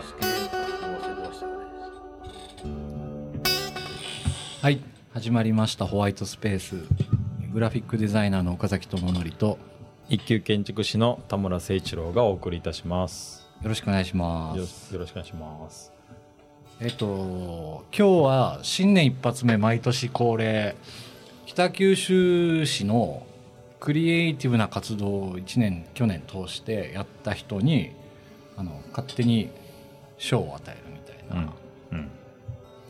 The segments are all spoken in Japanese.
助どうせどうしたはい。始まりましたホワイトスペース。グラフィックデザイナーの岡崎智則と一級建築士の田村誠一郎がお送りいたします。よろしくお願いしまよすよろしくお願いします。えっと今日は新年一発目毎年恒例北九州市のクリエイティブな活動を1年去年通してやった人にあの勝手に賞を与えるみたいなうん。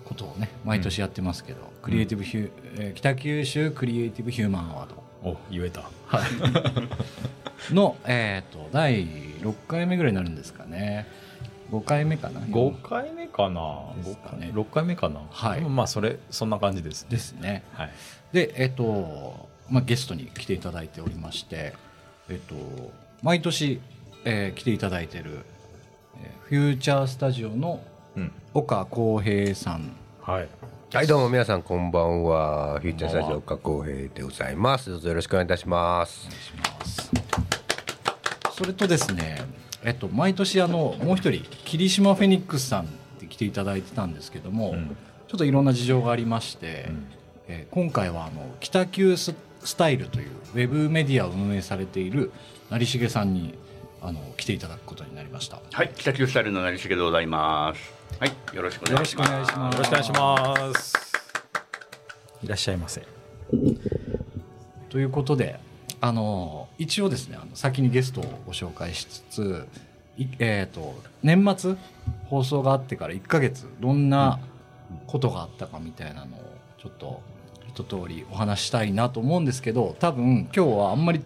ことをね毎年やってますけど、クリエイティブヒュー、えー北九州クリエイティブヒューマンアワード。お言えた。の、えー、と第6回目ぐらいになるんですかね。5回目かな5回目かな。ですかね。6回目かな。はい。まあそれそんな感じですね。ですね。はい。でえっ、と、まあ、ゲストに来ていただいておりましてえっ、と毎年、えー来ていただいてる、えーフューチャースタジオのうん。岡浩平さん。はい。はいどうも皆さんこんばんは。フューチャースタジオ加工平でございます。どうぞよろしくお願いいたします。それとですねえっと毎年あのもう一人霧島フェニックスさんって来ていただいてたんですけども、うん。ちょっといろんな事情がありまして、うん。えー今回はあの北九ススタイルというウェブメディアを運営されている成重さんにあの来ていただくことになりました。はい、北九スタイルの成重でございます。はい、よろしくお願いします。よろしくお願いしますいらっしゃいませということであの一応ですねあの先にゲストをご紹介しつつ、いえー、と年末放送があってから1ヶ月どんなことがあったかみたいなのをちょっと一通りお話ししたいなと思うんですけど多分今日はあんまり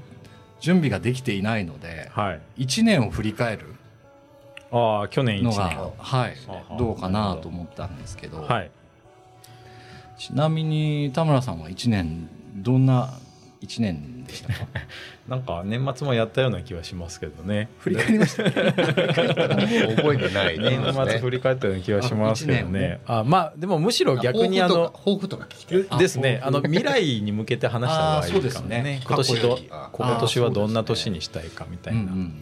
準備ができていないのではい。1年を振り返るああ去年1の年が、はい。あ、どうかなと思ったんですけど、はい。ちなみに田村さんは1年どんな1年でしたか？なんか年末もやったような気はしますけどね。振り返りました。覚えてない年末振り返ったような気はしますけどね。ねあまあでもむしろ逆にあの抱負とか聞きたい。あですね。あの未来に向けて話した方がいいですね。ね。今年ど今年はどんな年にしたいかみたいな。うんうん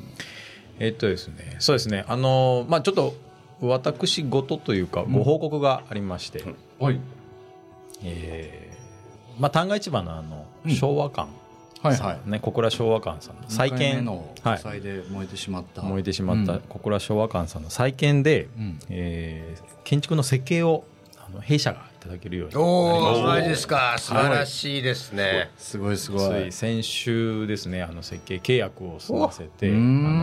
えっとですね。そうですね。あのまあちょっと私事というかご報告がありまして、はい。えーまあ旦過市場のあのうん。昭和館。はいはさんね小倉昭和館さんの再再建。建のはい。火災で燃えてしまった、燃えてしまったうん。小倉昭和館さんの再建で、うん。えー建築の設計をあの弊社がいただけるように。おおマジですか。素晴らしいですね。すごいすごい。先週ですねあの設計契約を済ませてあの、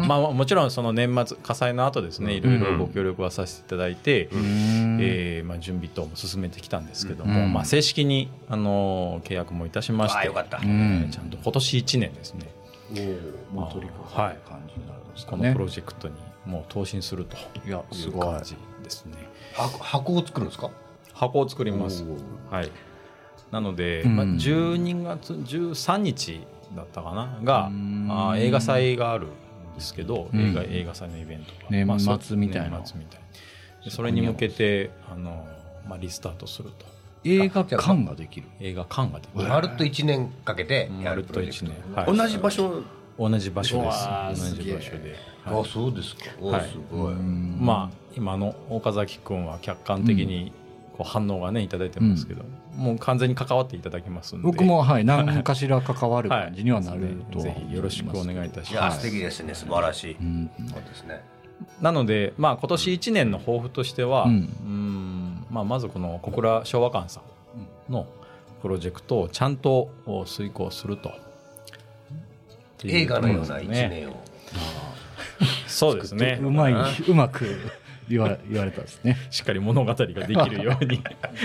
まあ、もちろんその年末火災の後ですねいろいろご協力はさせていただいて、うーん。えーまあ、準備等も進めてきたんですけども、うん。まあ、正式にあの契約もいたしましてあよかった。うえんーちゃんと今年1年ですね。おもう取り掛かる感じになるんですかね、このプロジェクトにもう投身するといやいすごい。う感じですね。箱箱を作るんですか？箱を作ります。おはい。なので、うん。まあ、12月13日だったかな？がうん。あー映画祭があるんですけど、うん。映画映画祭のイベントが。年まあそう末みたいな。年末みたいでそれに向けてあの、まあ、リスタートすると。映画館ができる。映画館ができる。まるっと1年かけてやまるプロジェク1ト年、はい。同じ場所、同じ場所うです同じ場所で、あはい。そうですか。おはい。すごい。まあ今の岡崎君は客観的にこう反応がねいただいてますけど、もう完全に関わっていただきますんで。僕もはい何かしら関わる感じにはなるとはぜひよろしくお願いいたします。いや素敵ですね。素晴らしい。うん。そうですね。なので、まあ、今年1年の抱負としては、ううんんまあ、まずこの小倉昭和館さんのプロジェクトをちゃんと遂行すると。映画のような1ところですね。年を。そうですね。うまいうまく言わ言われたんですね。しっかり物語ができるように。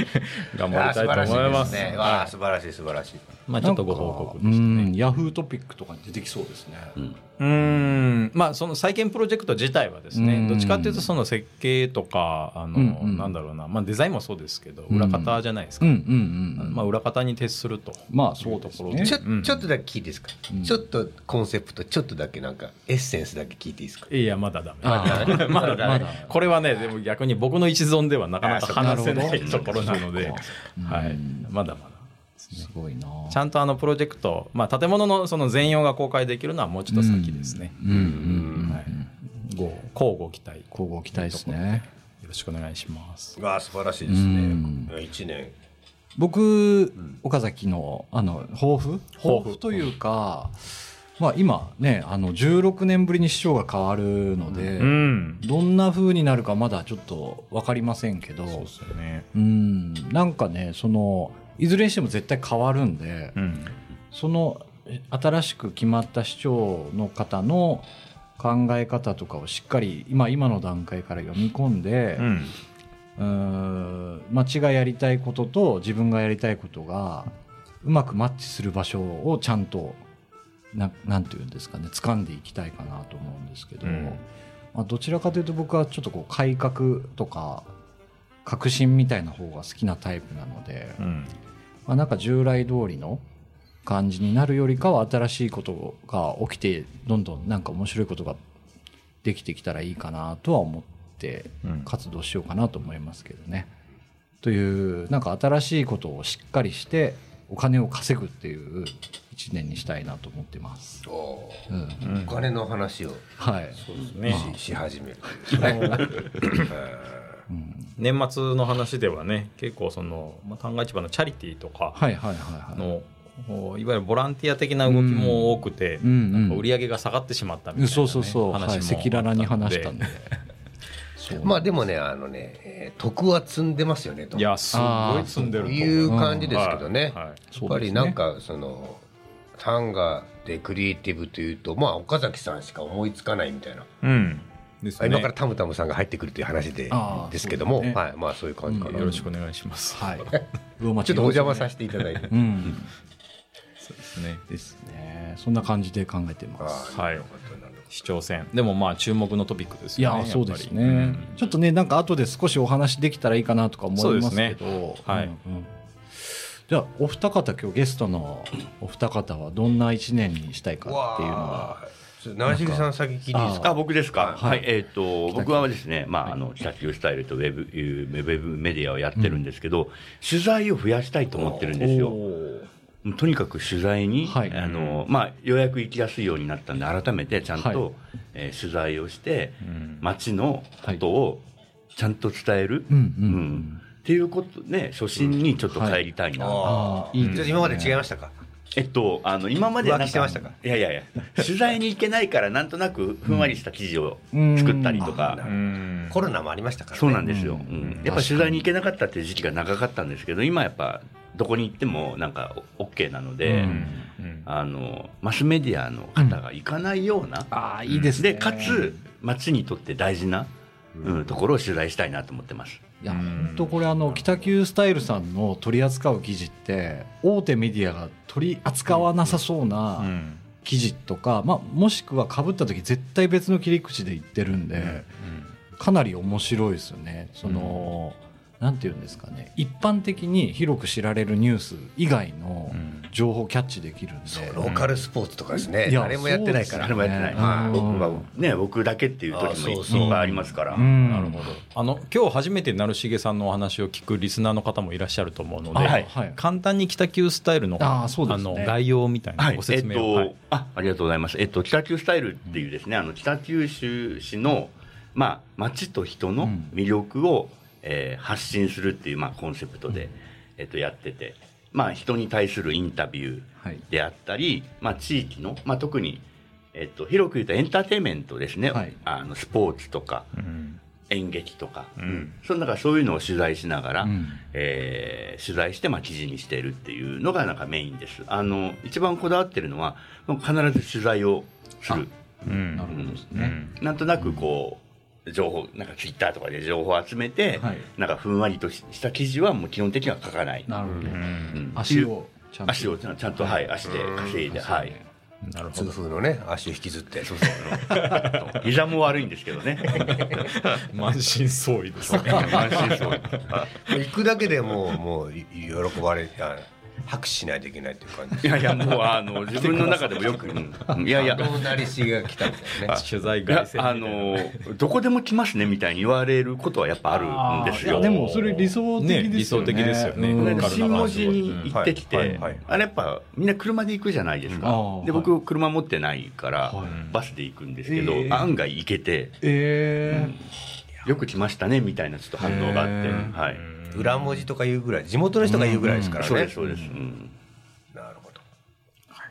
頑張りたいと思います。ね。わあ素晴らしい素晴らしいまあ、ちょっとご報告うでしたね。んヤフートピックとかに出てきそうですね。うーん。まあその再建プロジェクト自体はですうん。ねどっちかっていうとその設計とかあの、うんうんなんだろうな、まあ、デザインもそうですけどうん。裏方じゃないですか、うんうんうんまあ、裏方に徹すると。まあそうですねちょうん。ちょっとだけ聞いていいですか？うん。ちょっとコンセプトちょっとだけなんかエッセンスだけ聞いていいですか？いやまだダメ。あー。まだだ。これはねでも逆に僕の一存ではなかなか話せないところなので、うんはい、まだまだすごいな。ちゃんとあのプロジェクト、まあ、建物のその全容が公開できるのはもうちょっと先ですね、うんうんうん。はい、ご交互期待。交互期待ですね。よろしくお願いします。ああ素晴らしいですね。うん。1年。僕、岡崎のあの抱負？抱負。というか、まあ、今ねあの16年ぶりに市長が変わるので、ん。どんな風になるかまだちょっと分かりませんけど。そうですよね。うん。なんかねそのいずれにしても絶対変わるんで、うん。そのえ新しく決まった市長の方の考え方とかをしっかり今今の段階から読み込んで、うん町がやりたいことと自分がやりたいことがうまくマッチする場所をちゃんとななんていうんですかね掴んでいきたいかなと思うんですけど、うん。まあ、どちらかというと僕はちょっとこう改革とか革新みたいな方が好きなタイプなので、うん。まあ、なんか従来通りの感じになるよりかは新しいことが起きてどんどんなんか面白いことができてきたらいいかなとは思ってうん。活動しようかなと思いますけどね。というなんか新しいことをしっかりしてお金を稼ぐっていう一年にしたいなと思ってます。おうんうん。お金の話を。はい。そうですね。しし始めるうん。年末の話ではね結構その、まあ、旦過市場のチャリティーとかはいはいはいはい。の、いわゆるボランティア的な動きも多くて、うんうんなんか売り上げが下がってしまったみたいな、ね、そうそうそう。はい。話も赤裸々に話したんで。そう。まあでもねあのね、えー徳は積んでますよねと。いやすごい積んでると思いう感じですけどね、はい。はいやっぱりなんかその単価でクリエイティブというとまあ岡崎さんしか思いつかないみたいな、うんね。今からタムタムさんが入ってくるという話でですけども、ね。はいまあそういう感じかな、よろしくお願いします、はい。ちょっとお邪魔させていただいて、うん。そうですね。ですね。そんな感じで考えてます。はい。市長選でもまあ注目のトピックですいよねやそうですやっぱりね、ちょっとねなんか後で少しお話できたらいいかなとか思いますけど。そうですね。はいうん。うんじゃあお二方今日ゲストのお二方はどんな一年にしたいかっていうのは長重さん先聞いていいですか？あ僕ですか、はい。はいえっと僕はですね、まあ、あの北九スタイルとウェブウェブメディアをやってるんですけど、取材を増やしたいと思ってるんですよ。とにかく取材に、はい。あのまあ、ようやく行きやすいようになったんで改めてちゃんと、はい。えー取材をして、ん。街のことをちゃんと伝える、うんうんうん。っていうことね初心にちょっと帰りたいな、あーいいですね。じゃあ今まで違いましたか？えっと、あの今までなん浮気してましたか？いやいやいや取材に行けないからなんとなくふんわりした記事を作ったりとか、うん。コロナもありましたからね。そうなんですよ、うん。うん。やっぱ取材に行けなかったっていう時期が長かったんですけど今やっぱどこに行ってもなんか OK なので、うん。あのマスメディアの方が行かないような、ああいいですね。でかつ街にとって大事な、うん、ところを取材したいなと思ってます。いやうん本当これあの北九スタイルさんの取り扱う記事って大手メディアが取り扱わなさそううなん記事とか、まあ、もしくはかぶった時絶対別の切り口で言ってるんで、かなり面白いですよね。その、なんていうんですかね。一般的に広く知られるニュース以外のうん。情報をキャッチできるんで、そうローカルスポーツとかですね。いや誰もやってないから。ね。誰もやってない、うん。僕はね僕だけっていう時もあそうそういっぱいありますから、うん。なるほど。あの今日初めて成重さんのお話を聞くリスナーの方もいらっしゃると思うので、あはい。はい。簡単に北九スタイルのあね。の概要みたいなご説明を、はいえっとはい。あありがとうございます、えっと、北九スタイルっていうですね、あの北九州市の、まあ、街と人の魅力を、えー発信するっていう、まあ、コンセプトで、えっと、やってて、まあ、人に対するインタビュはい。ーであったり、まあ、地域の、まあ、特に、えっと、広く言うとエンターテインメントですね、はい。あのスポーツとかうん。演劇とか、うん。その中そういうのを取材しながら、うん。えー取材してまあ記事にしているっていうのがなんかメインです。あの一番こだわってるのは必ず取材をする。うん。なるほどですね。うん。なんとなくこう情報なんかツイッターとかで情報を集めて、はいなんかふんわりとした記事はもう基本的には書かない。なるほど、うんうん足をちゃんと足をちゃんとはい足で稼いで、はい。痛なるほど風のね足を引きずってそうそう。膝も悪いんですけどね。満身創痍ですね安心そう。行くだけでもうもうい喜ばれあ拍手しないといけないっていう感じ。いやいやもうあの 自分の中でもよく、うんいやい。やどうなりしが来たんだよね取材いやあのどこでも来ますねみたいに言われることはやっぱあるんですよ。でもそれ理想的ですよね。ね理想的ですよね。新文字に行ってきて、あれやっぱみんな車で行くじゃないですか、で僕車持ってないから、はい。バスで行くんですけど、ええ案外行けてえよく来ましたねみたいなちょっと反応があって、はい、裏文字とか言うぐらい地元の人が言うぐらいですからね、そうですそうです、うん。なるほど。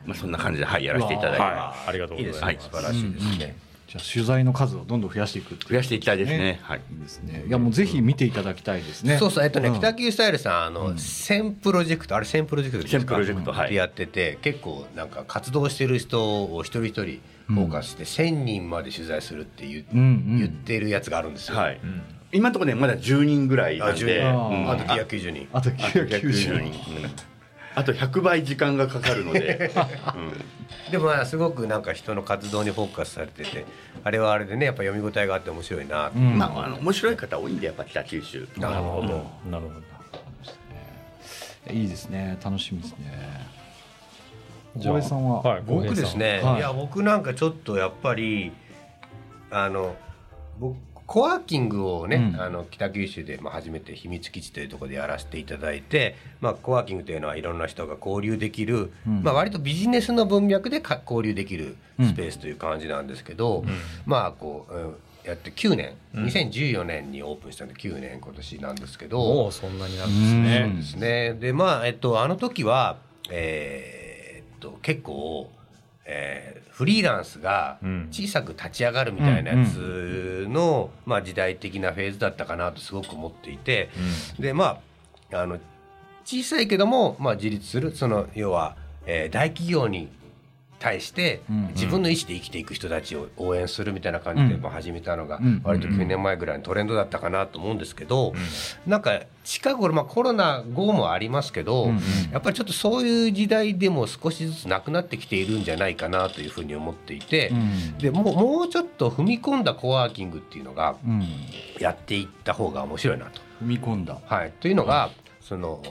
まあ、そんな感じで、はい、やらせていただいて、はいありがとうごいいですね、ざいます素晴らしいですね、じゃあ取材の数をどんどん増やしていく増やしていきたいですね。ね。はい、いいですね。いやもうぜひ見ていただきたいですね。そうそうえっとね、ん北九スタイルさんあの、1000プロジェクトあれ1000プロジェクトですか？1000プロジェクトはい。でやってて結構なんか活動してる人を一人一人フォーカスして1000人まで取材するって言,、うんうん。言ってるやつがあるんですよ、はい今のところねまだ10人ぐらいなんあ10で、人。うん。あと990人。あとあと990 190人。あと100倍時間がかかるので、うん。でもまあすごくなんか人の活動にフォーカスされててあれはあれでねやっぱ読み応えがあって面白いな。と、うんまあ、あの面白い方多いんでやっぱ北九州。なるほど、なるほど。いいですね。楽しみですね。小江さんは、はい僕ですね、はい。い、や僕なんかちょっとやっぱりあの僕コワーキングをね、うん。あの北九州でまあ初めて秘密基地というところでやらせていただいて、まあ、コワーキングというのはいろんな人が交流できる、うん。まあ、割とビジネスの文脈でか交流できるスペースという感じなんですけど、まあこう、うんやって9年2014年にオープンしたんで9年今年なんですけど、もうそんなになるんですね。うんですね。で、まあ、えっと、あの時は、えーっと、結構、えーフリーランスがうん。小さく立ち上がるみたいなやつの、まあ、時代的なフェーズだったかなとすごく思っていて、で、まあ、あの、小さいけども、まあ、自立する、その、要は、えー大企業に対してうん自分の意思で生きていく人たちを応援するみたいな感じで始めたのがうん割と9年前ぐらいのトレンドだったかなと思うんですけど、なんか近頃、まあ、コロナ後もありますけど、やっぱりちょっとそういう時代でも少しずつなくなってきているんじゃないかなというふうに思っていて、うん。でもうもうちょっと踏み込んだコワーキングっていうのがうん。やっていった方が面白いなと。踏み込んだ。はい、というのが、その、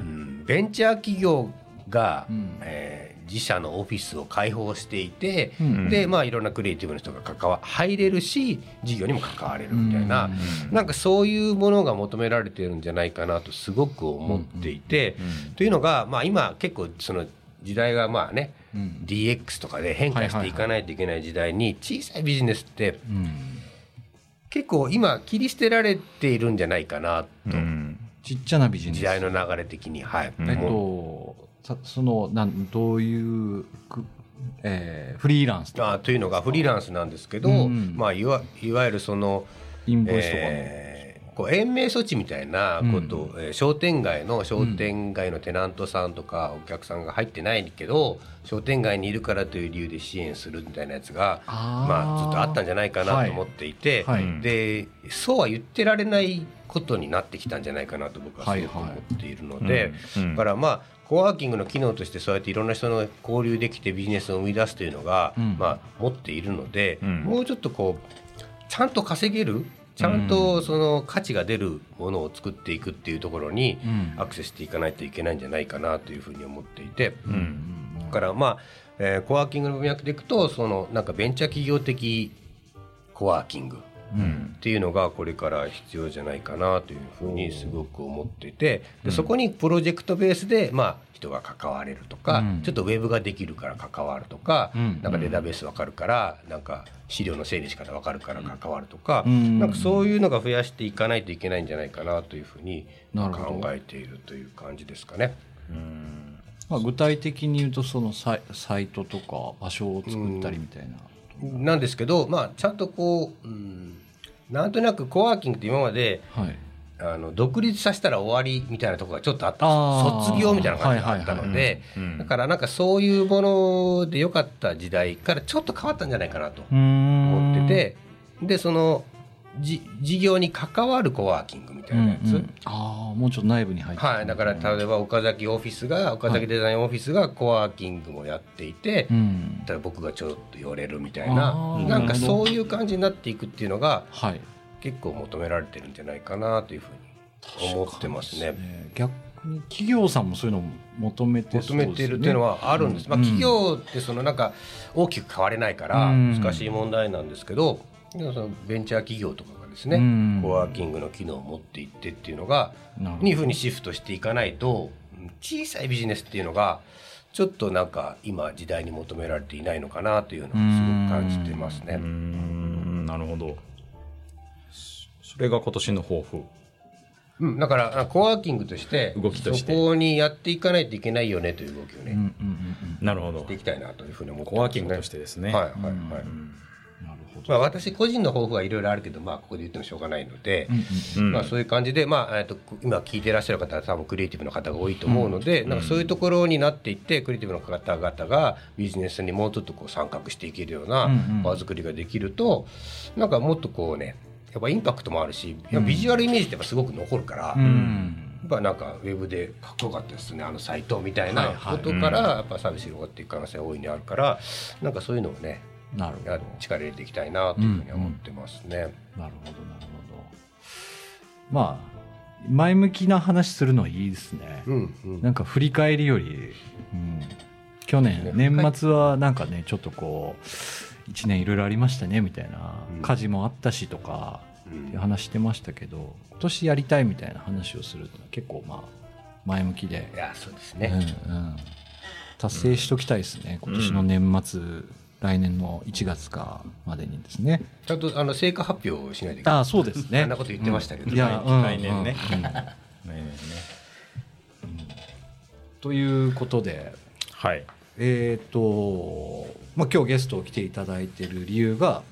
うん、ベンチャー企業が、うん。えー自社のオフィスを開放していて、うん。でまあいろんなクリエイティブな人が関わ入れるし事業にも関われるみたいな、なんかそういうものが求められているんじゃないかなとすごく思っていて、というのが、まあ、今結構その時代がまあね、うん。DX とかで変化していかないといけない時代に小さいビジネスってうん結構今切り捨てられてい。るんじゃないかなと、うんちっちゃなビジネス時代の流れ的にはい、うん。えっもうとさそのなんどういうく、えーフリーランスあというのがフリーランスなんですけど、うんまあ、いわいわゆるその、インボイスとかの、えーこう延命措置みたいなことを、えー商店街の商店街のテナントさんとかお客さんが入ってないけど商店街にいるからという理由で支援するみたいなやつがまあ、ずっとあったんじゃないかなと思っていて、はい。はい。でそうは言ってられないことになってきたんじゃないかなと僕はすごく思っているので、うんだからまあコワーキングの機能としてそうやっていろんな人の交流できてビジネスを生み出すというのが、うん。まあ、持っているので、うん。もうちょっとこうちゃんと稼げるちゃんとその価値が出るものを作っていくっていうところにうん。アクセスしていかないといけないんじゃないかなというふうに思っていて、うん。だからまあ、えーコワーキングの文脈でいくとそのなんかベンチャー企業的コワーキングうんっていうのがこれから必要じゃないかなというふうにすごく思っていてでそこにプロジェクトベースでまあ人が関われるとか、うん。ちょっとウェブができるから関わるとか、うん。なんかデータベースわかるからなんか資料の整理仕方わかるから関わるとか、うん。なんかそういうのが増やしていかないといけないんじゃないかなというふうに考えているという感じですかね。まあ、具体的に言うとそのサイサイトとか場所を作ったりみたいな、なんですけど、まあ、ちゃんとこう、うん、なんとなくコワーキングって今まではい。あの独立させたら終わりみたいなところがちょっとあった卒業みたいな感じがあったのでだからなんかそういうもので良かった時代からちょっと変わったんじゃないかなと思っててでそのじ事業に関わるコワーキングみたいなやつ、うんうん。ああもうちょっと内部に入って。はい、だから例えば岡崎オフィスが岡崎デザインオフィスがコワーキングもやっていて、うん。例えば僕がちょっと寄れるみたいあなーなんかなるほどそういう感じになっていくっていうのがはい。結構求められてるんじゃないかなというふうに思ってますね。ね。逆逆に企業さんもそういうのを求めて求めてるっていうのはあるんです、まあ、企業ってそのなんか大きく変われないからうん。難しい問題なんですけど、そのベンチャー企業とかがですね、うん。コワーキングの機能を持っていってっていうのがにふうにシフトしていかないと小さいビジネスっていうのがちょっとなんか今時代に求められていないのかなというのをすごく感じてますね。なるほど。それが今年の抱負。うん、だからあコワーキングとして動きとして。そこにやっていかないといけないよねという動きをね、うんうんうん。なるほど。していきたいなというふうに思ってますね。コワーキングとしてですね、はいはいはい。うんまあ私個人の抱負はいろいろあるけど、まあここで言ってもしょうがないので、うんうんうん。まあそういう感じで、まあえっと今聞いていらっしゃる方は多分クリエイティブの方が多いと思うので、なんかそういうところになっていってクリエイティブの方々がビジネスにもうちょっとこう参画していけるようなうんうん。場作りができると、なんかもっとこうね、やっぱインパクトもあるし、ビジュアルイメージってやっぱすごく残るから。うん。やっぱなんかウェブでかっこよかったですねあのサイトみたいはいなはい。ことからやっぱサービス広がっていく可能性が大いにあるからなんかそういうのをねなるほど。や力入れていきたいなというふうには思ってますね。なるほどなるほど。まあ前向きな話するのはいいですね、うんうん。なんか振り返りより、うん、去年ね。年末はなんかねちょっとこう1年いろいろありましたねみたいなうん。火事もあったしとかうん。って話してましたけど今年やりたいみたいな話をするのは結構まあ前向きで。いやそうですうんね。うん、達成しときたいですね、今年の年末、来年の1月かまでにですね。ちゃんとあの成果発表をしないといけない。ああそうですね。あんなこと言ってましたけど。うん。いや、うん来年ね。来年ねということで、はい。えっ、と、まあ、今日ゲストを来ていただいている理由が、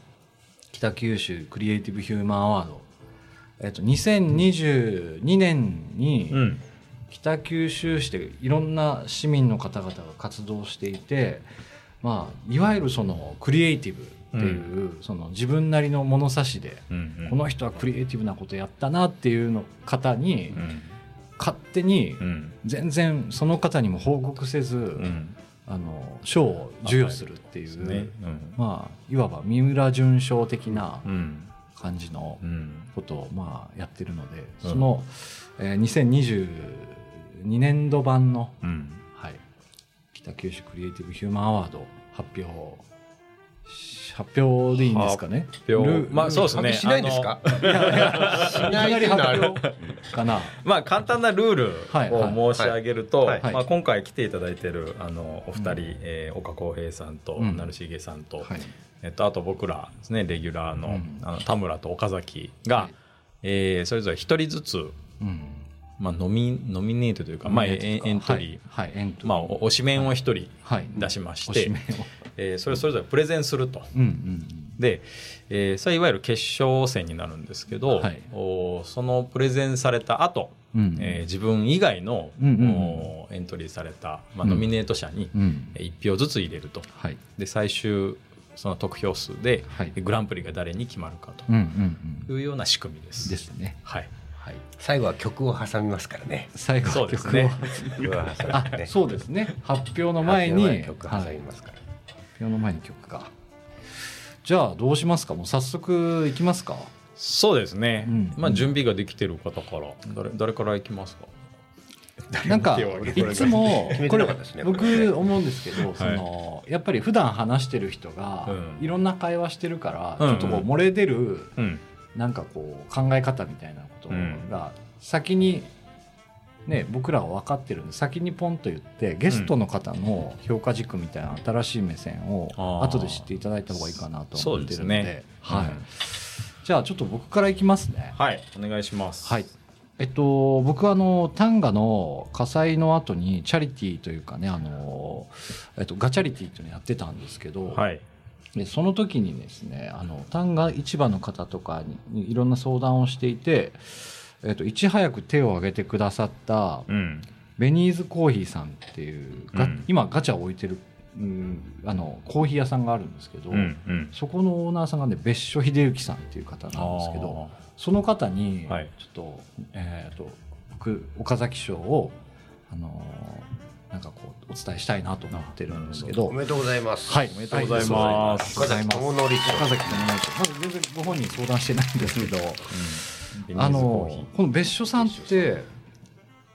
北九州クリエイティブヒューマンアワード、えっ、と、2022年に、うん。北九州市でいろんな市民の方々が活動していて、まあ、いわゆるそのクリエイティブっていう、その自分なりの物差しで、うんうん。この人はクリエイティブなことやったなっていうの方に、うん。勝手にうん。全然その方にも報告せず、うん。あの賞を授与するっていう、ね。うん。まあいわば三浦淳賞的なうん。感じのうん。ことをまあやってるので、うん。その、えー2022年度版の、うん。はい、北九州クリエイティブヒューマンアワード発表し発表でいいんですかね？発表。ルまあそうですね。発表しないんですか？いやいや。か？な まあ簡単なルールはいを申し上げると、はい。はい。まあ、今回来ていただいてるあのお二人、えー岡浩平さんとうん。成重さんと、はい。えっと、あと僕らですねレギュラーの,、うん。あの田村と岡崎が、はい。えーそれぞれ一人ずつ、うんまあ、ノミノミネートというか、まあ、エントリー、はい、はいエントリー。まあ、お推しメンを一人はい。出しまして、おしめを。えーそれをそれぞれプレゼンすると。うんうんで、えーそれはいわゆる決勝戦になるんですけど、はい。おそのプレゼンされた後、うん。えー自分以外の、うんうんエントリーされた、まあ、うん。ノミネート者にうん。1票ずつ入れると。はい。で最終その得票数で、はい。グランプリが誰に決まるかうんうんうというような仕組みでんす。ですね。はい、はい。最後は曲を挟みますからね。最後は曲を、ね。あ。そうですね。発表の前に。発表曲挟はいみますから。発表の前に曲か。じゃあどうしますか？もう早速いきますか？そうですね、うん。まあ、準備ができてる方から。誰誰からいきますか？なんかいつもこれ僕思うんですけど、そのやっぱり普段話してる人がうん。いろんな会話してるから、うん。ちょっとこう漏れ出るうんなんかこう考え方みたいなことが先にね僕らは分かってるんで先にポンと言ってゲストの方の評価軸みたいな新しい目線を後で知っていただいた方がいいかなと思ってるので。ね。はい。うん。じゃあちょっと僕からいきますね。はいお願いします。はい。えっと、僕はあの丹賀の火災の後にチャリティーというかねあの、えっと、ガチャリティーっていうのやってたんですけど、はいでその時にですねあの旦過市場の方とかににいろんな相談をしていて、えっと、いち早く手を挙げてくださったうん。ベニーズコーヒーさんっていう、がうん。今ガチャを置いてる、うん、あのコーヒー屋さんがあるんですけど、うんうん。そこのオーナーさんがね別所秀幸さんっていう方なんですけどその方にちょっはいと,、えー、と僕岡崎賞を、あのーなんかこうお伝えしたいなと思ってるんですけど。おめでとうございます。はい。おめでとうございます。ありがとうございます岡崎智則岡崎智則まだ全然ご本人相談してないんですけどうん。あのこの別所さんって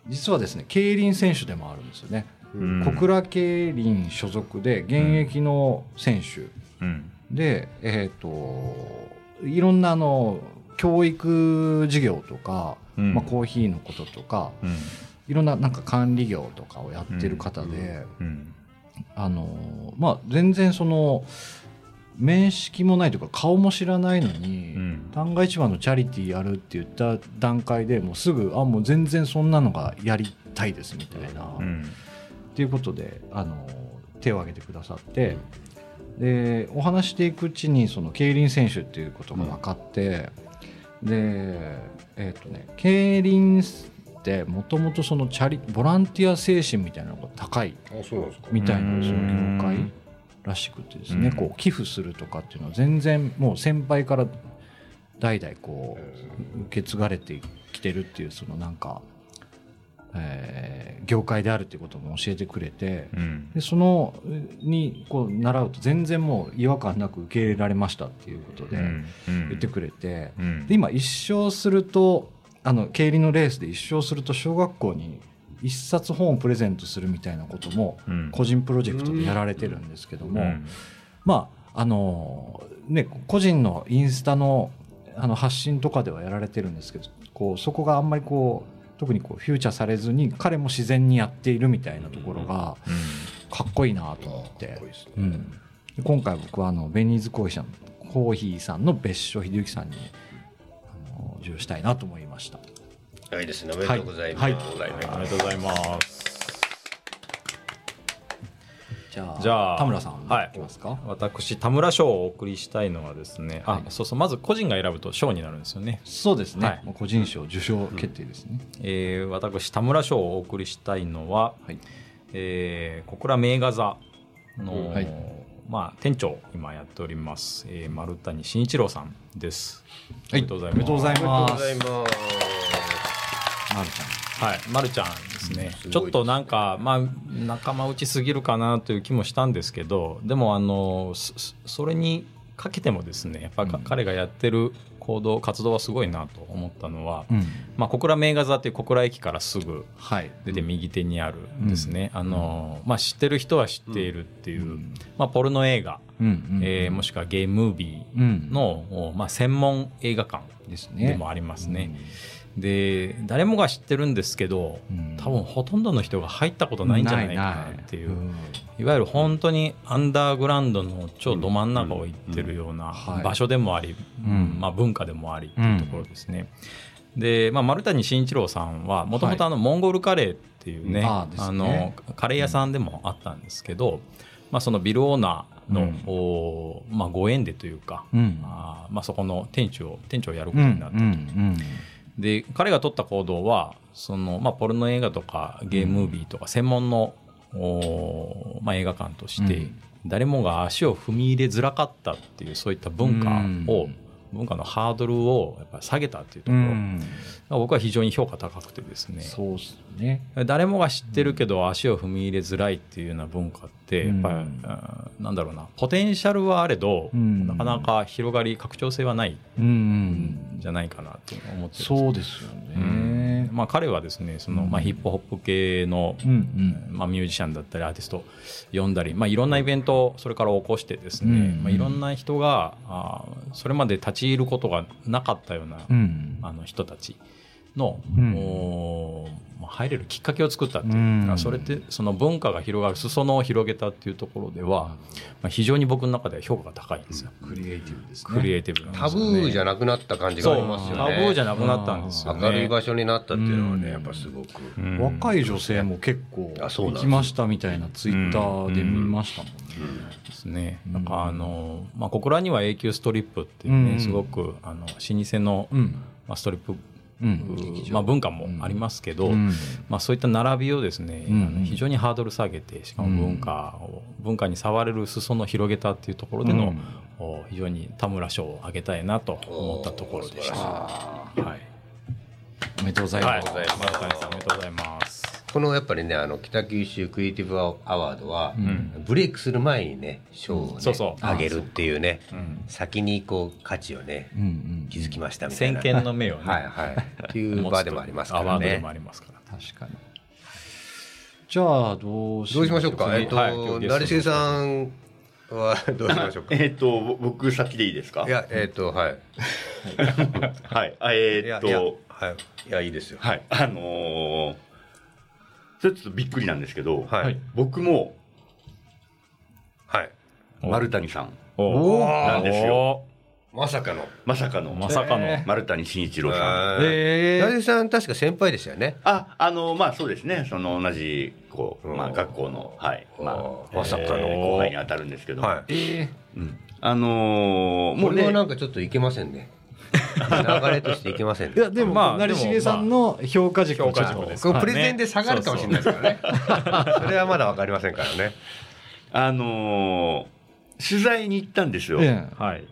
実はですね競輪選手でもあるんですよね、うん。小倉競輪所属で現役の選手。うん。で、えっ、といろんなあの教育事業とか、うん。まあ、コーヒーのこととかうんいろんななんか管理業とかをやってる方で、うんあのまあ全然その面識もないというか顔も知らないのに、うん。旦過市場のチャリティーやるって言った段階でもうすぐあもう全然そんなのがやりたいですみたいな、っうん。ていうことであの手を挙げてくださってでお話していくうちにその競輪選手っていうことが分かって、でえっ、とね競輪ってもともとそのチャリボランティア精神みたいなのが高いあそうなんですか。みたいなその業界うん。らしくてですね、うん。こう寄付するとかっていうのは全然もう先輩から代々こう受け継がれてきてるっていうそのなんか、えー業界であるっていうことも教えてくれてうん。でそのにこう習うと全然もう違和感なく受け入れられましたっていうことでうん。言ってくれて、うん。で今一勝するとあの競輪のレースで一勝すると小学校に一冊本をプレゼントするみたいなこともうん。個人プロジェクトでやられてるんですけども、うん。まああのね個人のインスタのあの発信とかではやられてるんですけどこうそこがあんまりこう特にこうフューチャーされずに彼も自然にやっているみたいなところがかっこいいなと思って。うん、で今回僕はあのベニーズコーヒーさんコーヒーさんの別所秀幸さんにあの授与したいなと思いました。いいですね。おめでとうございます、はい。ありがとうございます。じゃあじゃあ田村さんはいいきますか、私田村賞をお送りしたいのはですね、はい。あそうそうまず個人が選ぶと賞になるんですよね、そうですね、はい。個人賞受賞決定ですね、えー私田村賞をお送りしたいのは、はい。えー小倉名画座の、はいまあ、店長今やっております、えー丸谷慎一郎さんです、はい。おめでとうございます。おめでとうございありがとうますございます。まるちゃん。はい、まるちゃんですね、すごいちょっとなんか、まあ、仲間内すぎるかなという気もしたんですけどでもあのそそれにかけてもですねやっぱうん。彼がやってる行動活動はすごいなと思ったのは、うん。まあ、小倉名画座っていう小倉駅からすぐはい。出て右手にあるんですね、あのまあ、知ってる人は知っているっていう、うん。まあ、ポルノ映画、うんうんえーもしくはゲームービうん。ーの、おまあ、専門映画館ですねでもありますね。で誰もが知ってるんですけど、うん。多分ほとんどの人が入ったことないんじゃないかなっていう。いわゆる本当にアンダーグラウンドの超ど真ん中を行ってるようなはい。場所でもあり、うん。まあ、文化でもありっていうところですね。で、まあ、丸谷慎一郎さんはもともとあのモンゴルカレーっていうね,、ああですね。のカレー屋さんでもあったんですけど、まあ、そのビルオーナーの、まあ、ご縁でというか、うん。あーまあ、そこの店長を店長をやるこうんとになったと。うんで彼が取った行動はその、まあ、ポルノ映画とかゲームービーとか専門の、おまあ、映画館として、うん。誰もが足を踏み入れづらかったっていうそういった文化を、うん。文化のハードルをやっぱり下げたっていうとうころ、ん僕は非常に評価高くてですね。そうっすね。誰もが知ってるけど足を踏み入れづらいっていうような文化ってやっぱり、うんなんだろうな。ポテンシャルはあれど、うん。なかなか広がり拡張性はないうんん。じゃないかなっていうのを思ってるんそうですよね。まあ、彼はですねその、まあ、ヒップホップ系の、まあ、ミュージシャンだったりアーティスト呼んだり、まあ、いろんなイベントをそれから起こしてですね、うん。まあ、いろんな人があーそれまで立ち入ることがなかったような、うん。あの人たちの、うん。おーまあ入れるきっかけを作ったっていう。か、うん。それってその文化が広がる裾野を広げたっていうところでは、まあ、非常に僕の中では評価が高いんですよ。クリエイティブですね。クリエイティブなんですタブーじゃなくなった感じがあそうりますよね。タブーじゃなくなったんですよね。明るい場所になったっていうのはうん。ねやっぱすごく。うん若い女性も結構行きましたみたいなツイッターで見ましたもんね。ですね。うん。なんかあの、まあ、小倉には永久ストリップっていうね、うん。すごくあの老舗の、うん。まあ、ストリップ、うんまあ、文化もありますけど、うんまあ、そういった並びをですね、非常にハードル下げてしかも文化を、文化に触れる裾野を広げたっていうところでの、非常に田村賞をあげたいなと思ったところでした。はい。おめでとうございはい。ます。おめでとうございます。このやっぱりねあの北九州クリエイティブアワードは、ブレイクする前にね賞をね、そうそう。あげるっていうねん。先にこう価値をねうんうん。気づきましたみたいな。先見の目をね、はいはい。っていう場でもありますからね。アワードでもありますから。確かに。じゃあどうしどうしましょうか？えっとはい成重さんはどうしましょうか？えっとぼ僕先でいいですか？いやえっとはい。はい。あえーっいやいやとはい。いやいいですよ。はい。あのーそれちょっとびっくりなんですけど、はい。僕もはい。お。丸谷さんお。なんですよ。まさかの。まさかの。まさかの、え丸谷慎一郎さん、え成重さん確か先輩でしたよね。ああのまあそうですね。その同じこう、まあ、うん学校のはい。まあまさかの。えー後輩に当たるんですけど、はい。えうん。あのーもこれはうねなんかちょっといけませんね流れとしていけませんね。いやでも、まあ成重さんの評価軸評価軸ですこれプレゼンで下がるかもしれないですからね。それはまだわかりませんからね。あのー取材に行ったんですよ、ええ。はい。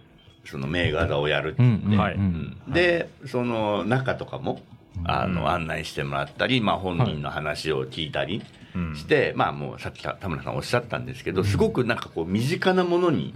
その名画座をやるって。う言って、んうん。はい。うん。でその中とかもあの、案内してもらったり、まあ、本人の話を聞いたりうんして、まあもうさっき田村さんおっしゃったんですけど、すごくなんかこう身近なものに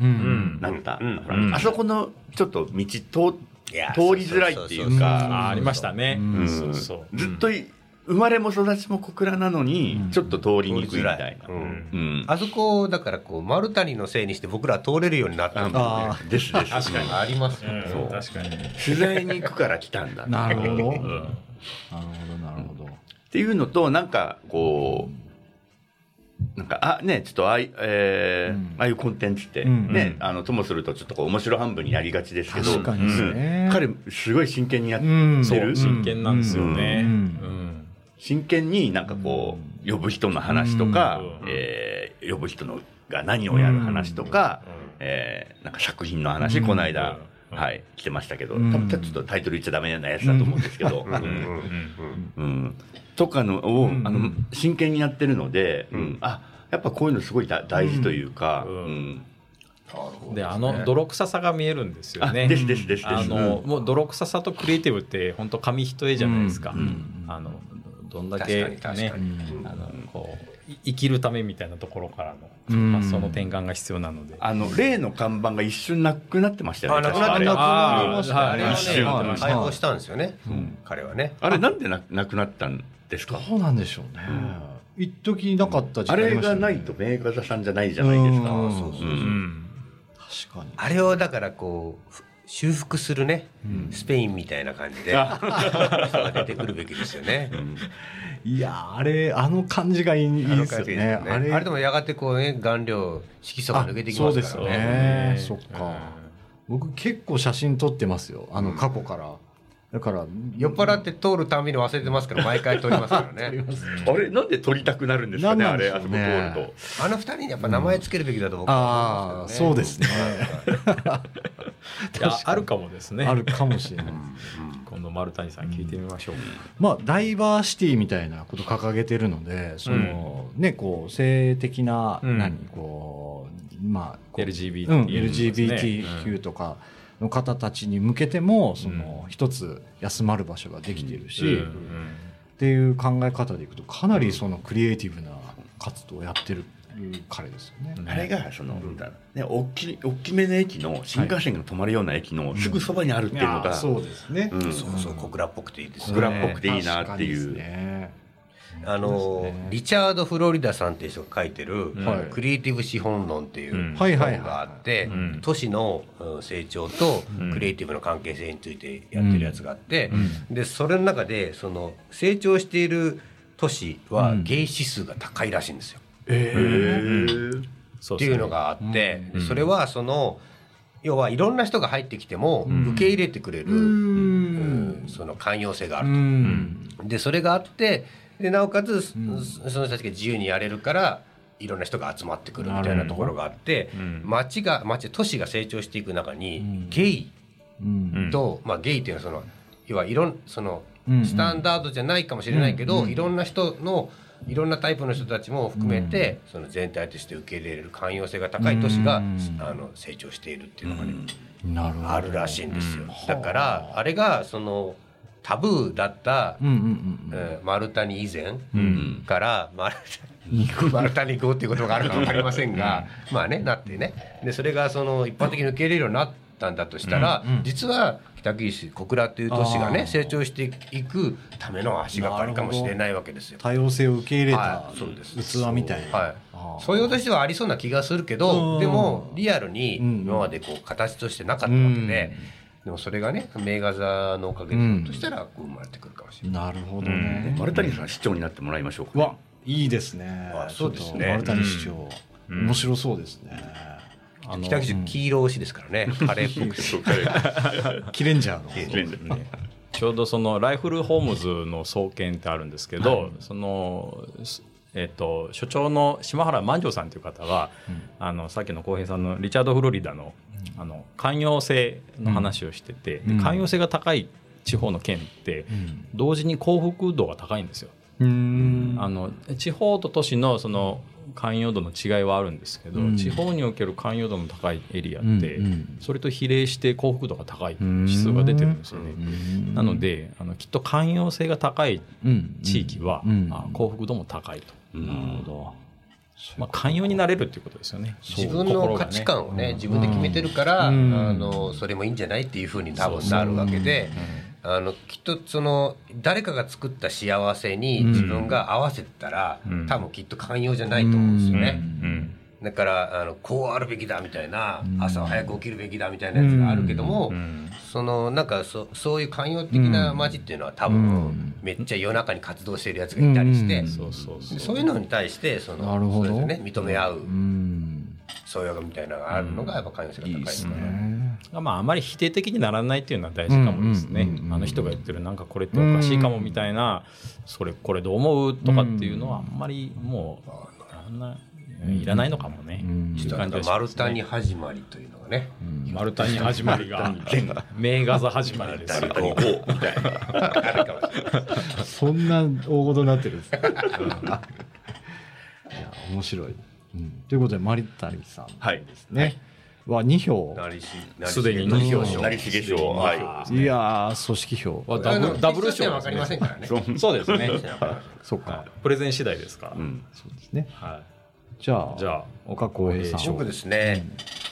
なった、うん。うん。あそこのちょっと道通通りづらいっていうか、あありましたね。うんそうそう。ずっとい生まれも育ちも小倉なのに、ちょっと通りにくいみたいな。あそこだからこう丸谷のせいにして僕らは通れるようになったんだ。ですです。確かにありますよ。うんそう確かに。取材に行くから来たんだってなるほど、うんなるほどなるほどっていうのと、なんかこう、なんか、あ、ね、ちょっとああい、えーうん。ああいうコンテンツって、うんね、あの、ともするとちょっとこう面白半分にやりがちですけど、確かにですね。うん。彼、すごい真剣にやってる。真剣なんですよね。ううん。ん。真剣になんかこう、呼ぶ人の話とか、うん。えー呼ぶ人のが何をやる話とか、うん。えーなんか作品の話、うん。この間、うんはい、来てましたけど、うん。多分ちょっとタイトル言っちゃダメなやつだと思うんですけど、うん。うん。うん。うん、とかのを、うん。あの真剣にやってるので、うん。うん。あやっぱこういうのすごいだ大事というか、うん。うん。であの泥臭さが見えるんですよあね。ですですですです。あのうん。もう泥臭さとクリエイティブって本当紙一重じゃないですか。うん。うん。あのどんだけねあのこうい生きるためみたいなところからの、うんまあ、その転換が必要なので。あの例の看板が一瞬なくなってましたよねあなくなりましたね。あーあれは一瞬解放したんですよねうん。彼はね。あれなんでななくなったんですかどうなんでしょうね、一時なかった時あれがないとメーカー座さんじゃないじゃないですか。確かにあれをだからこうふ修復するね、うん。スペインみたいな感じであ。人が出てくるべきですよね。いやーあれあの感じがいいですよね。ね。あれ。あれでもやがてこうね顔料色素が抜けてきますからあそうです。ね。そっか。僕結構写真撮ってますよ。あの過去から、だから酔っ払って通るたびに忘れてますから毎回撮りますからね。あれなんで撮りたくなるんですかねなんなんであれあそこ通ると。あの二人にやっぱ名前つけるべきだと僕あは思あうんですけどね。そうですね いやあるかもですね。あるかもしれない 今度丸谷さん聞いてみましょう。まあダイバーシティみたいなこと掲げてるのでその、ねこう性的な、うん何こうまあこう LGBT ね LGBTQ とかの方たちに向けてもその一つ休まる場所ができてるし、うん。っていう考え方でいくとかなりそのクリエイティブな活動をやってる彼ですよね。うん。あれがその、ね、大き大きめの駅の新幹線が止まるような駅のすぐそばにあるっていうのが、そうですね。うん。そうそう小倉っぽくていいです小よ倉っぽくていいなっていう。確かにですねあのね。リチャード・フロリダさんっていう人が書いてるはい「クリエイティブ資本論」っていううん。本があってうん。都市のうん成長とうん。クリエイティブの関係性についてやってるやつがあってうでそれの中でその成長している都市はうん。ゲイ指数が高いらしいんですよ。えー。そっていうのがあってうん。それはその要はいろんな人が入ってきてもん。受け入れてくれるううんんその寛容性があうると。ん。でそれがあってでなおかつ、ん。その人たちが自由にやれるからいろんな人が集まってくるみたいなところがあって、うん。町が町都市が成長していく中に、うん。ゲイうん。と、まあ、ゲイっていうのはその要はいろんそのうん。スタンダードじゃないかもしれないけど、うん。いろんな人のいろんなタイプの人たちも含めて、その全体として受け入れる寛容性が高い都市が、うん。あの成長しているっていうのがね、あるらしいんですよ、うん。だからあれがそのタブーだった、丸太に以前うん。から丸太に行こうっていうことがあるか分かりませんが、まあねなってね。でそれがその一般的に受け入れるようになったんだとしたら、実は北九州小倉っていう都市がね成長していくための足がかりかもしれないわけですよ。多様性を受け入れたはいそうです。器みたいな、はい。素養としてはありそうな気がするけど、うん。でもリアルにうん今までこう形としてなかったわけで、でもそれがね名画座のおかげでひょっとしたらこう生まれてくるかもしれない。なるほどね、丸谷さん市長になってもらいましょうか、わいいですね。あそうですね。丸谷市長、面白そうですね、あの北九州黄色推しですからね、カレーっぽく。キレンジャーの。ね。ちょうどそのライフルホームズの創建ってあるんですけど、その、すえっと所長の島原万丈さんという方は、あのさっきの浩平さんのリチャード・フロリダのあの寛容性の話をしてて、で寛容性が高い地方の県って、同時に幸福度が高いんですよ。うん。あの地方と都市のその寛容度の違いはあるんですけど、うん。地方における寛容度の高いエリアって、うんうん。それと比例して幸福度が高い指数が出てるんですよね。なのであのきっと寛容性が高い地域は、うん。あ幸福度も高いと、なるほどまあ、寛容になれるっていうことですよね。自分の価値観をね自分で決めてるから、うん。あのそれもいいんじゃないっていうふうに多分なるわけで、あのきっとその誰かが作った幸せに自分が合わせてたら、うん。多分きっと寛容じゃないと思うんですよね。うんだからあのこうあるべきだみたいな、朝は早く起きるべきだみたいなやつがあるけども、ん。そのなんかそそういう寛容的な街っていうのは多分、めっちゃ夜中に活動してるやつがいたりして、うん。そうそうそう。でそういうのに対してそのなるほど。そうでね、認め合ううん。素養みたいなのがあるのがやっぱ寛容性が高いですね。まあ、あまり否定的にならないっていうのは大事かもですね、うん。うん。うんうんあの人が言ってるなんかこれっておかしいかもみたいな、それこれどう思う？とかっていうのはあんまりもうあん。ないらないのかもね、丸太に始まりというのがね、丸太に始まりが名画座始まりです。よ。そんな。大事になってるんですねい。や面白い、うん、ということでマリタリさんはいですね、は2票。すでになりし二票。成重賞はいいやー組織票。わダブルダブル賞はわかりませんからね。そうですね。そっか。プレゼン次第ですから、うん。そうですね。はじゃあじゃあ岡浩平さん僕ですね。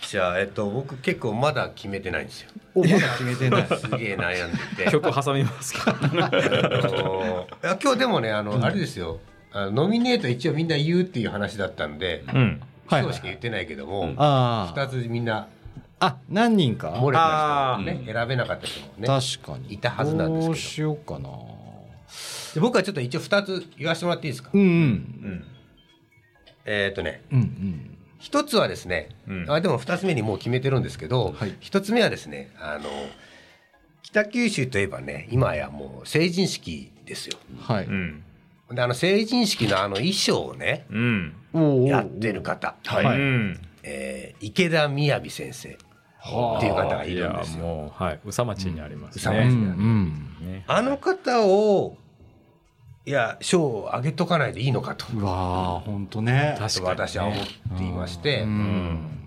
じゃあえっと僕結構まだ決めてないんですよ。おまだ決めてないすげえ悩んでい、て。曲挟みますけどあのいや今日でもねあの、あれですよ。あのノミネート一応みんな言うっていう話だったんで、うんはい今日しか言ってないけども、あー二つみんなあ何人か？漏れましたね。選べなかった人もね。確かにいたはずなんですけどどうしようかなで僕はちょっと一応二つ言わせてもらっていいですか？うんうんえっ、とね。うんうん。一つはですね、うん。あでも二つ目にもう決めてるんですけどはい。一、つ目はですねあの北九州といえばね今やもう成人式ですよ。はい、うん。であの成人式のあの衣装をねうん。やってる方、はい。うん。えー池田雅先生っていう方がいいやるんですよ。もうはい。宇佐町にあります宇佐ねうん町にある。うん。ね。あの方をいや賞をあげとかないでいいのかと。うわーほんとね。確かにね私は思っていまして、うん。い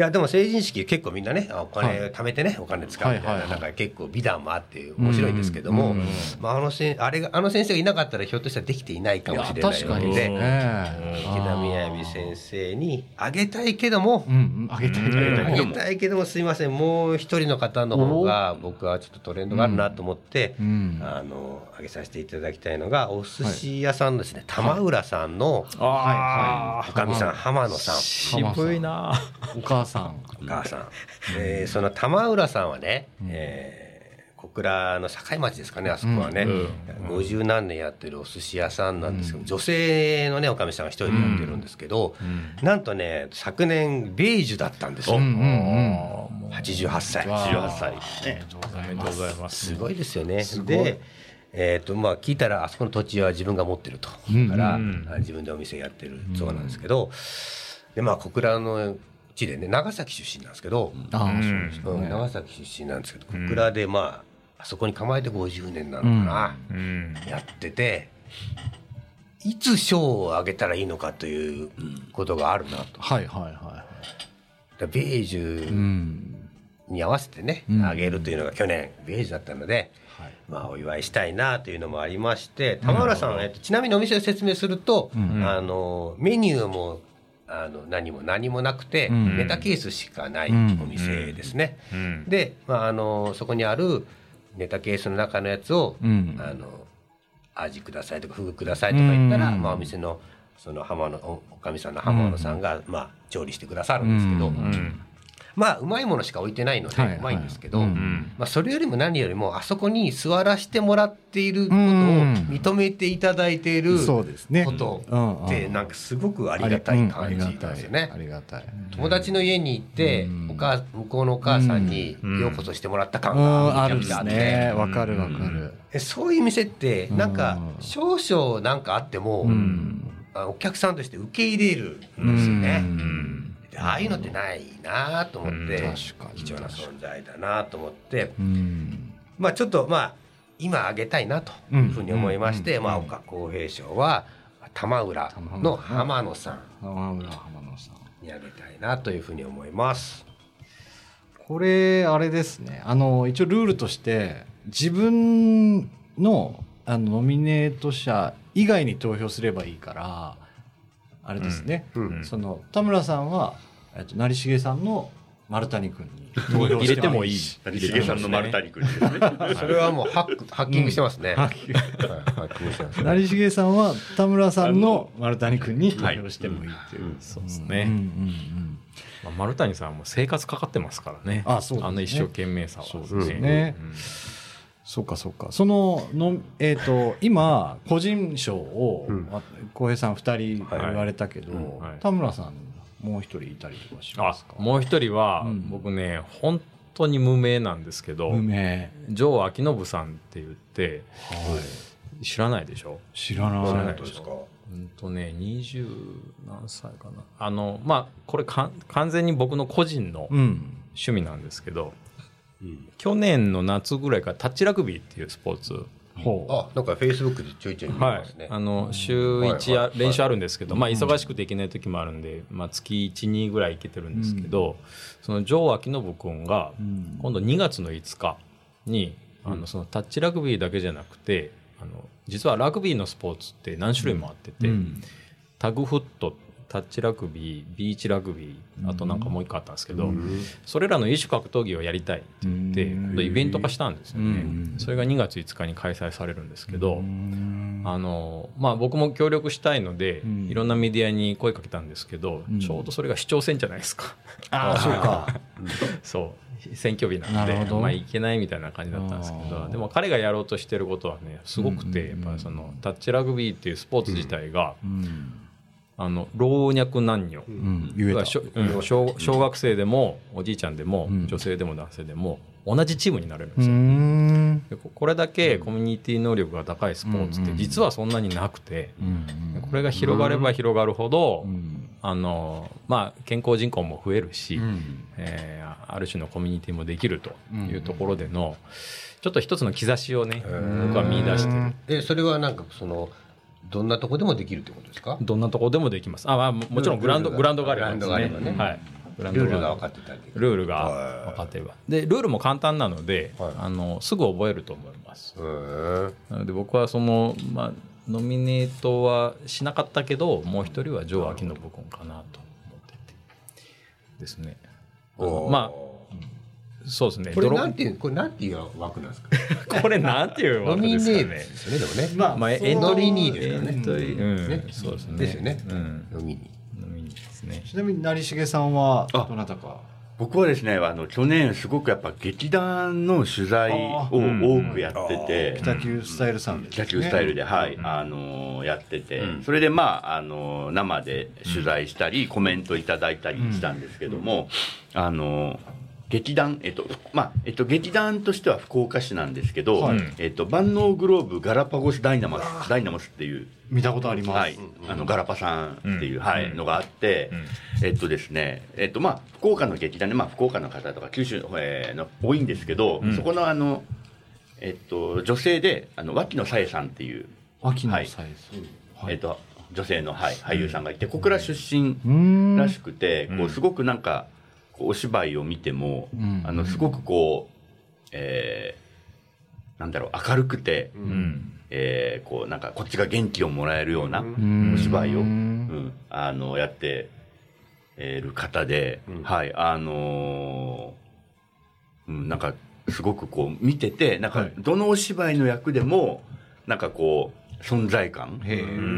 やでも成人式結構みんなねあお金はい。貯めてねお金使うみたいな,、はいはいはい。なんか結構美談もあって面白いんですけども、うんまあ、あのせんあれがあの先生がいなかったらひょっとしたらできていないかもしれないのでね。池田雅先生にあげたいけどもあげたいげたいけども。すいません。もう一人の方の方が僕はちょっとトレンドがあるなと思って、うん。あのあげさせていただきたいのがお寿司屋さんのですね、玉浦さんのあおかみさん浜野さん。渋いな。お母さん。お母さん、えーその玉浦さんはね、えー小倉の境町ですかねあそこはね、五十何年やってるお寿司屋さんなんですけど、女性のねおかみさんが一人でやってるんですけど、なんとね昨年米寿だったんですよ、うんうん88歳。18歳。ね。おめでとうございます。すごいですよね。でえーとまあ、聞いたらあそこの土地は自分が持ってると、うんから、うん。あ自分でお店やってるそうなんですけど、でまあ小倉の地でね長崎出身なんですけど、長崎出身なんですけど小倉でまああそこに構えて50年なのかな、うん。やってていつ賞をあげたらいいのかということがあるなと。はいはいはで米いに合わせてね、うん。あげるというのが去年米寿だったので、まあ、お祝いしたいなというのもありまして玉浦さん、えっと、ちなみにお店を説明すると、うん。あのメニューもあの何も何もなくて、うん。ネタケースしかないうん。お店ですね。うん。で、まあ、あのそこにあるネタケースの中のやつを、うん。あの味くださいとかフグくださいとか言ったら、うん。まあ、お店のその浜野おおかみさんの浜野さんが、まあ、調理してくださるんですけど、うんうんまあうまいものしか置いてないので、はいうまいんですけど、まあ、それよりも何よりもあそこに座らせてもらっていることをうん認めていただいているそうですね。ことうんってうんなんかすごくありがたい感じなんですよね。友達の家に行って、うん。お母向こうのお母さんにうん。ようこそしてもらった感うん。があるんですね。わかるわかる。えそういう店ってなんかうん。少々なんかあっても、お客さんとして受け入れるんですよね。うんでああいうのってないなと思って、貴重な存在だなと思って、うん。まあちょっとまあ今あげたいなというふうに思いまして、うん。まあ岡公平賞は玉浦の浜野さん。浜村浜野さん。にあげたいなというふうに思います。これあれですね。あの一応ルールとして自分のあのノミネート者以外に投票すればいいからあれですね、うん。うん。その田村さんは、えっと、成重さんの丸谷君に投票入れてもいい。し成重さんの丸谷君ですね。それはもうハックハッキングしてますね。はいハッキングしてます。成重さんは田村さんの丸谷君に投票してもいいっていう、そうですね、うんうんうん。まあ、丸谷さんも生活かかってますからね。あそうあの一生懸命さは。そうですね。うんそうかそうか。そのの、えー、と今個人賞をうん。平さん2人はい。言われたけど、うん。はい。田村さんもう一人いたりとかしまあすか？もう一人は、うん。僕ね本当に無名なんですけど無名、城明信さんって言ってはい、知らないでしょ？知らない。知らないですか。うんとね20何歳かな。あのまあこれ完全に僕の個人のうん。趣味なんですけど、うん去年の夏ぐらいからタッチラグビーっていうスポーツ。ほう。あなんかフェイスブックでちょいちょい見はいますね。あの週1やはいはいはい。練習あるんですけど、まあ、忙しくて行けない時もあるんで、まあ、月12ぐらい行けてるんですけど、その城明信君がうん。今度2月の5日にあのそのタッチラグビーだけじゃなくてあの実はラグビーのスポーツって何種類もあってて、うん。タグフットタッチラグビービーチラグビーあとなんかもう一個あったんですけど、うん。それらの異種格闘技をやりたいって言って、うん。今度イベント化したんですよね、うん。それが2月5日に開催されるんですけど、うん。あのまあ、僕も協力したいので、うん。いろんなメディアに声かけたんですけど、うん。ちょうどそれが市長選じゃないですか。ああそうか。そう。選挙日なのでまあ、いけないみたいな感じだったんですけどでも彼がやろうとしてることはねすごくて、やっぱりそのタッチラグビーっていうスポーツ自体が、うんあの老若男女、うん。言えた。小うん小小学生でもおじいちゃんでも、うん。女性でも男性でも同じチームになれるんでうすよ。ここれだけコミュニティ能力が高いスポーツって実はそんなになくて、うん。これが広がれば広がるほど、うん。あのまあ、健康人口も増えるし、うん。えーある種のコミュニティもできるというところでの、ちょっと一つの兆しをね、僕は見出してる。えそれはなんかそのどんなとこでもできるってことですか？どんなところでもできます。あ、まあ、ももちろんグラウンド、グラウンドがあればですグラウンドがあればねはい。ルドールが分かってたり。ルールがはい分かってれば。で、ルールも簡単なので、はいあの、すぐ覚えると思います。うんなので僕はその、まあ、ノミネートはしなかったけど、もう一人は城明信君かなと思ってて。ですね。まあ、そうですね。これなんていうこれなんていう枠なんですか？これなんていう枠ですかートでね。すよねでもね。まあまあ、エントリーノミニーですからね。エントリー、うん、ねそうですね。ですよね。うん。ノミニノミニーですね。ちなみに成重さんはあどなたか？僕はですね、あの、去年すごくやっぱ劇団の取材を多くやってて、北九スタイルさんですね。北九スタイルで、はい、うん。あのやってて、うん。それでまあ、あの生で取材したり、コメントいただいたりしたんですけども、あの劇団、えっと、まあ、えっと、劇団としては福岡市なんですけど、はい。えっと、万能グローブガラパゴスダイナマス、ダイナマスっていう、見たことあります、はい、あの、ガラパさんっていう、うん。はい、のがあって、うん。えっとですね、えっと、まあ、福岡の劇団で、まあ、福岡の方とか九州の,、えーの多いんですけど、うん。そこのあの、えっと、女性で、あの、脇野さえさんっていう、秋のはい。サイズ、えっと、女性の、はい、俳優さんがいて、小倉出身らしくて、うん。こう、すごくなんか、お芝居を見ても、うん。あの、すごくこう、えーなんだろう明るくて、ううん。んえーこうなんかこっちが元気をもらえるような、うん。お芝居を、ううんん、あのやってえーる方で、うん。はいあのーうん、なんかすごくこう見ててなんかはい。どのお芝居の役でもなんかこう存在感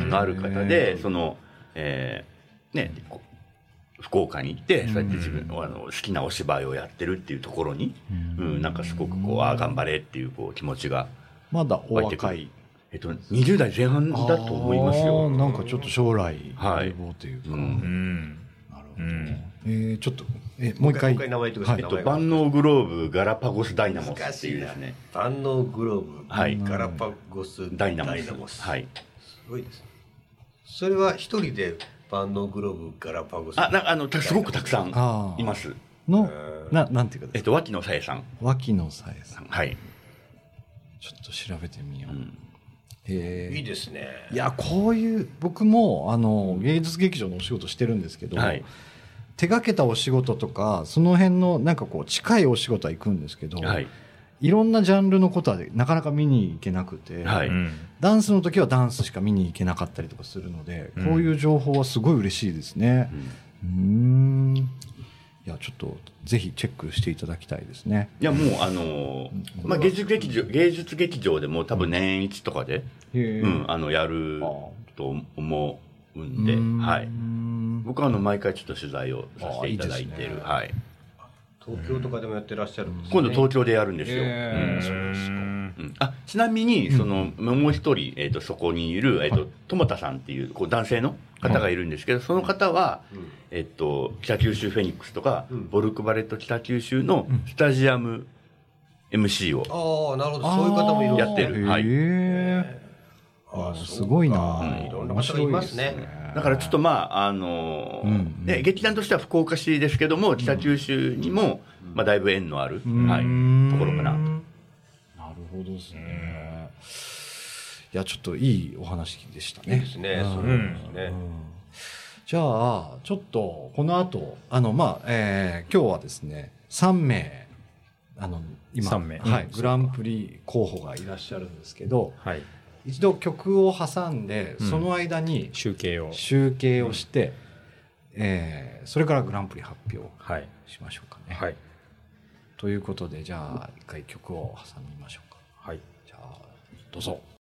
がある方でその、えーね福岡に行ってそうやって自分のあの好きなお芝居をやってるっていうところに、うん、なんかすごくこうああ頑張れっていうこう気持ちがまだお湧いてくる。若いえっと、20代前半だと思いますあよー。なんかちょっと将来はい。有望というか、ううん。んなるほど、うん。えーちょっとえもう一回。もう一回名前言ってください。えっと、万能グローブガラパゴスダイナモスっていうですね。万能グローブ、はい。ガラパゴスダイナモス。ス。はい。すごいですね。それは一人で万能グローブガラパゴスあ、なあの、たすごくたくさんいます。のななんていうかですか？えっと、脇野さえさん。脇野さえさんはい。ちょっと調べてみよう、うんへーいいですねいやこういう僕もあの芸術劇場のお仕事してるんですけど、はい。手がけたお仕事とかその辺のなんかこう近いお仕事は行くんですけど、はい。いろんなジャンルのことはなかなか見に行けなくて、はい。うん。ダンスの時はダンスしか見に行けなかったりとかするので、うん。こういう情報はすごい嬉しいですね。うん。うーんいやちょっとぜひチェックしていただきたいですね。いや、もう、あのー、まあ、芸術劇場、芸術劇場でも多分年一とかで、へうん、あの、やると思うんで、はい。僕はあの、毎回ちょっと取材をさせていただいてる。あいいね。はい。東京とかでもやってらっしゃるんですね。今度東京でやるんですよ。へー。うん。そうです。かうん。あちなみにその、もう一人、えー、とそこにいる、えーと友田さんっていうこう男性の方がいるんですけど、その方は、うん。えっと北九州フェニックスとか、うん。ボルクバレット北九州のスタジアム MC を、ああなるほど。そういう方もいるんですねやってる。はい。へえああすごいな。いろんな方がいますねだからちょっとまああのーうんね劇団としては福岡市ですけども北九州にも、まあ、だいぶ縁のある、うん。はい、ところかなと。なるほどですね。いやちょっといいお話でしたね。いいですね。うん。そうですね。うん。じゃあちょっとこの後あのまあ、えー今日はですね3名あの今三名。はいうん。グランプリ候補がいらっしゃるんですけどはい一度曲を挟んで、うんその間に集計を集計をして、えーそれからグランプリ発表はいしましょうかね。はいということでじゃあ一回曲を挟みましょうか。はいじゃあどうぞ。